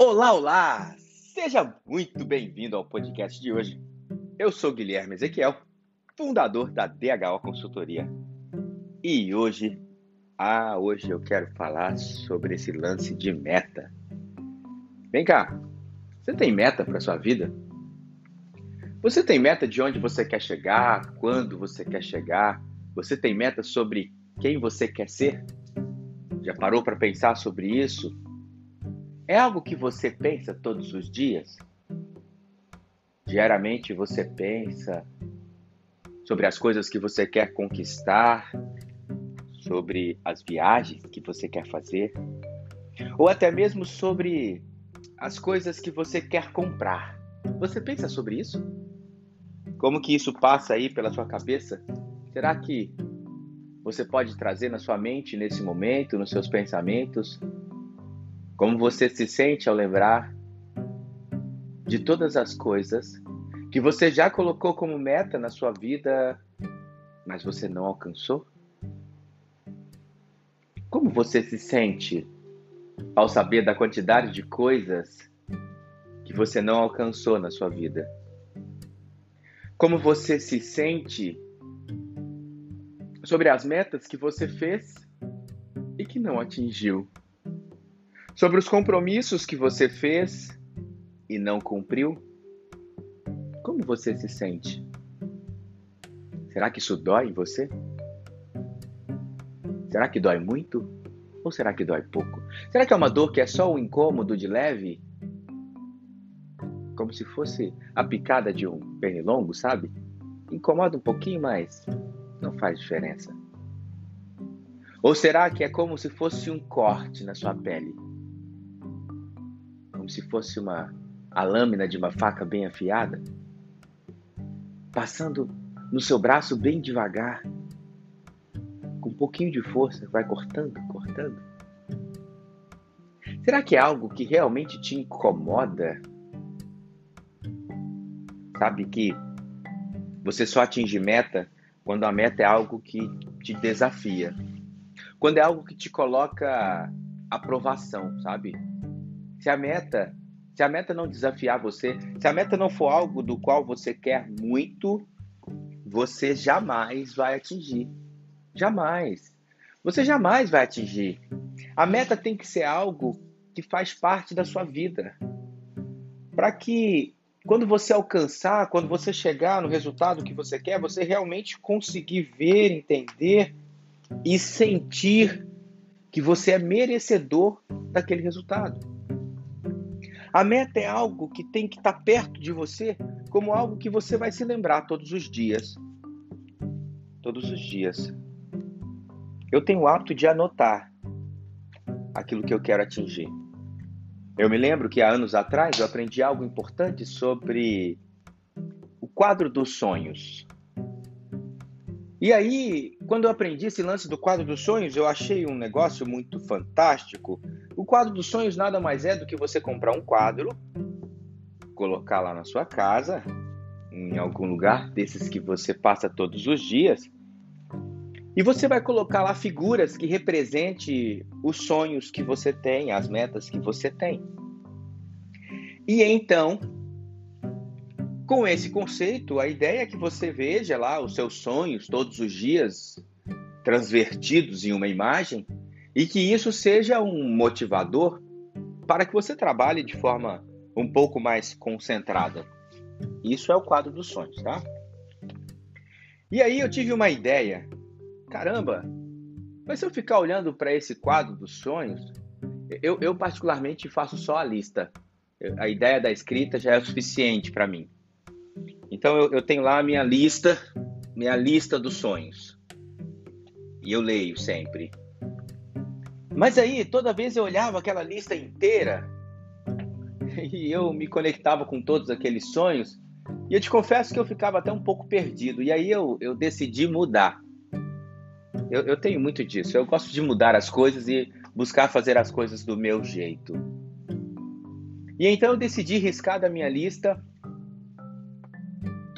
Olá, olá! Seja muito bem-vindo ao podcast de hoje. Eu sou Guilherme Ezequiel, fundador da DHO Consultoria. E hoje, ah, hoje eu quero falar sobre esse lance de meta. Vem cá, você tem meta para sua vida? Você tem meta de onde você quer chegar, quando você quer chegar? Você tem meta sobre quem você quer ser? Já parou para pensar sobre isso? É algo que você pensa todos os dias? Diariamente você pensa sobre as coisas que você quer conquistar, sobre as viagens que você quer fazer, ou até mesmo sobre as coisas que você quer comprar. Você pensa sobre isso? Como que isso passa aí pela sua cabeça? Será que você pode trazer na sua mente nesse momento, nos seus pensamentos, como você se sente ao lembrar de todas as coisas que você já colocou como meta na sua vida, mas você não alcançou? Como você se sente ao saber da quantidade de coisas que você não alcançou na sua vida? Como você se sente sobre as metas que você fez e que não atingiu? Sobre os compromissos que você fez e não cumpriu? Como você se sente? Será que isso dói em você? Será que dói muito? Ou será que dói pouco? Será que é uma dor que é só um incômodo de leve? Como se fosse a picada de um pernilongo, sabe? Incomoda um pouquinho, mas não faz diferença. Ou será que é como se fosse um corte na sua pele? Como se fosse uma a lâmina de uma faca bem afiada, passando no seu braço bem devagar, com um pouquinho de força, vai cortando, cortando. Será que é algo que realmente te incomoda? Sabe que você só atinge meta quando a meta é algo que te desafia. Quando é algo que te coloca aprovação, sabe? Se a meta, se a meta não desafiar você, se a meta não for algo do qual você quer muito, você jamais vai atingir. Jamais. Você jamais vai atingir. A meta tem que ser algo que faz parte da sua vida. Para que quando você alcançar, quando você chegar no resultado que você quer, você realmente conseguir ver, entender e sentir que você é merecedor daquele resultado. A meta é algo que tem que estar tá perto de você, como algo que você vai se lembrar todos os dias. Todos os dias. Eu tenho o hábito de anotar aquilo que eu quero atingir. Eu me lembro que há anos atrás eu aprendi algo importante sobre o quadro dos sonhos. E aí, quando eu aprendi esse lance do quadro dos sonhos, eu achei um negócio muito fantástico. O quadro dos sonhos nada mais é do que você comprar um quadro, colocar lá na sua casa, em algum lugar desses que você passa todos os dias, e você vai colocar lá figuras que represente os sonhos que você tem, as metas que você tem. E então, com esse conceito, a ideia é que você veja lá os seus sonhos todos os dias transvertidos em uma imagem e que isso seja um motivador para que você trabalhe de forma um pouco mais concentrada. Isso é o quadro dos sonhos, tá? E aí eu tive uma ideia. Caramba, mas se eu ficar olhando para esse quadro dos sonhos, eu, eu particularmente faço só a lista. A ideia da escrita já é o suficiente para mim. Então eu, eu tenho lá a minha lista, minha lista dos sonhos. E eu leio sempre. Mas aí, toda vez eu olhava aquela lista inteira e eu me conectava com todos aqueles sonhos. E eu te confesso que eu ficava até um pouco perdido. E aí eu, eu decidi mudar. Eu, eu tenho muito disso. Eu gosto de mudar as coisas e buscar fazer as coisas do meu jeito. E então eu decidi riscar da minha lista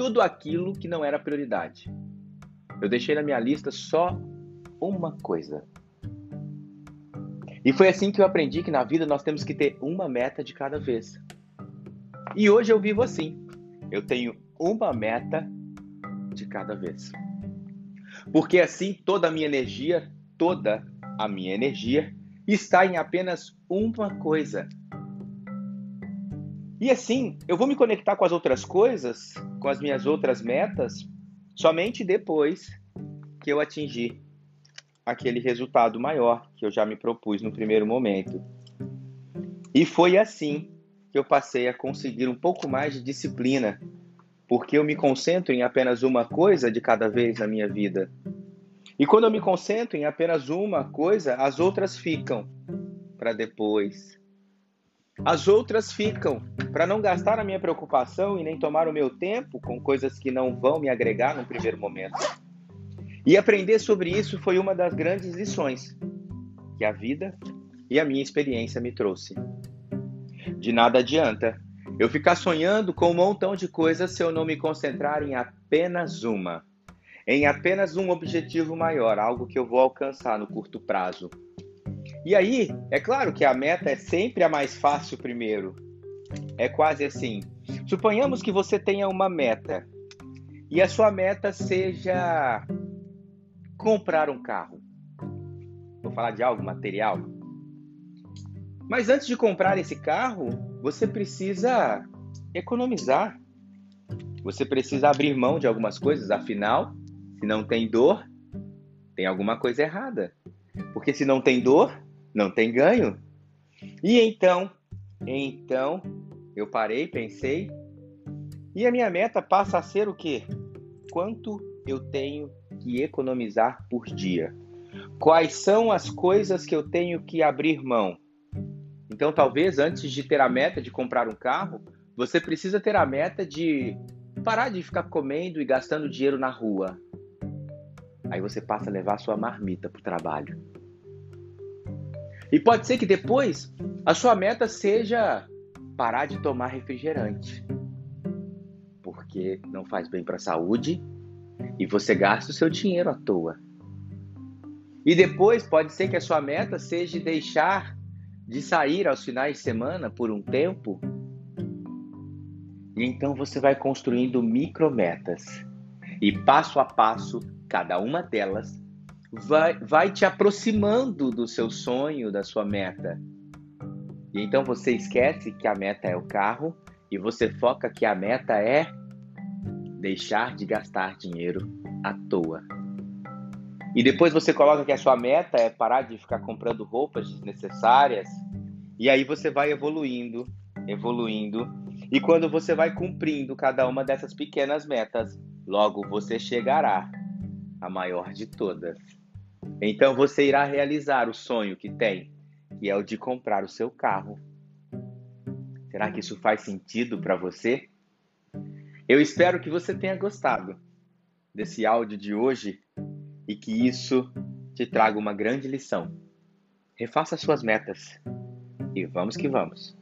tudo aquilo que não era prioridade. Eu deixei na minha lista só uma coisa. E foi assim que eu aprendi que na vida nós temos que ter uma meta de cada vez. E hoje eu vivo assim. Eu tenho uma meta de cada vez. Porque assim toda a minha energia, toda a minha energia está em apenas uma coisa. E assim, eu vou me conectar com as outras coisas, com as minhas outras metas, somente depois que eu atingir aquele resultado maior que eu já me propus no primeiro momento. E foi assim que eu passei a conseguir um pouco mais de disciplina, porque eu me concentro em apenas uma coisa de cada vez na minha vida. E quando eu me concentro em apenas uma coisa, as outras ficam para depois. As outras ficam para não gastar a minha preocupação e nem tomar o meu tempo com coisas que não vão me agregar no primeiro momento. E aprender sobre isso foi uma das grandes lições que a vida e a minha experiência me trouxe. De nada adianta eu ficar sonhando com um montão de coisas se eu não me concentrar em apenas uma, em apenas um objetivo maior, algo que eu vou alcançar no curto prazo. E aí, é claro que a meta é sempre a mais fácil primeiro. É quase assim. Suponhamos que você tenha uma meta e a sua meta seja comprar um carro. Vou falar de algo material. Mas antes de comprar esse carro, você precisa economizar. Você precisa abrir mão de algumas coisas, afinal, se não tem dor, tem alguma coisa errada. Porque se não tem dor, não tem ganho. E então, então, eu parei, pensei, e a minha meta passa a ser o quê? Quanto eu tenho que economizar por dia? Quais são as coisas que eu tenho que abrir mão? Então, talvez antes de ter a meta de comprar um carro, você precisa ter a meta de parar de ficar comendo e gastando dinheiro na rua. Aí você passa a levar sua marmita para o trabalho. E pode ser que depois a sua meta seja parar de tomar refrigerante. Porque não faz bem para a saúde e você gasta o seu dinheiro à toa. E depois pode ser que a sua meta seja deixar de sair aos finais de semana por um tempo. E então você vai construindo micrometas. E passo a passo, cada uma delas vai, vai te aproximando do seu sonho, da sua meta. E então você esquece que a meta é o carro e você foca que a meta é deixar de gastar dinheiro à toa. E depois você coloca que a sua meta é parar de ficar comprando roupas desnecessárias. E aí você vai evoluindo, evoluindo. E quando você vai cumprindo cada uma dessas pequenas metas, logo você chegará à maior de todas. Então você irá realizar o sonho que tem, que é o de comprar o seu carro. Será que isso faz sentido para você? Eu espero que você tenha gostado desse áudio de hoje e que isso te traga uma grande lição. Refaça suas metas e vamos que vamos.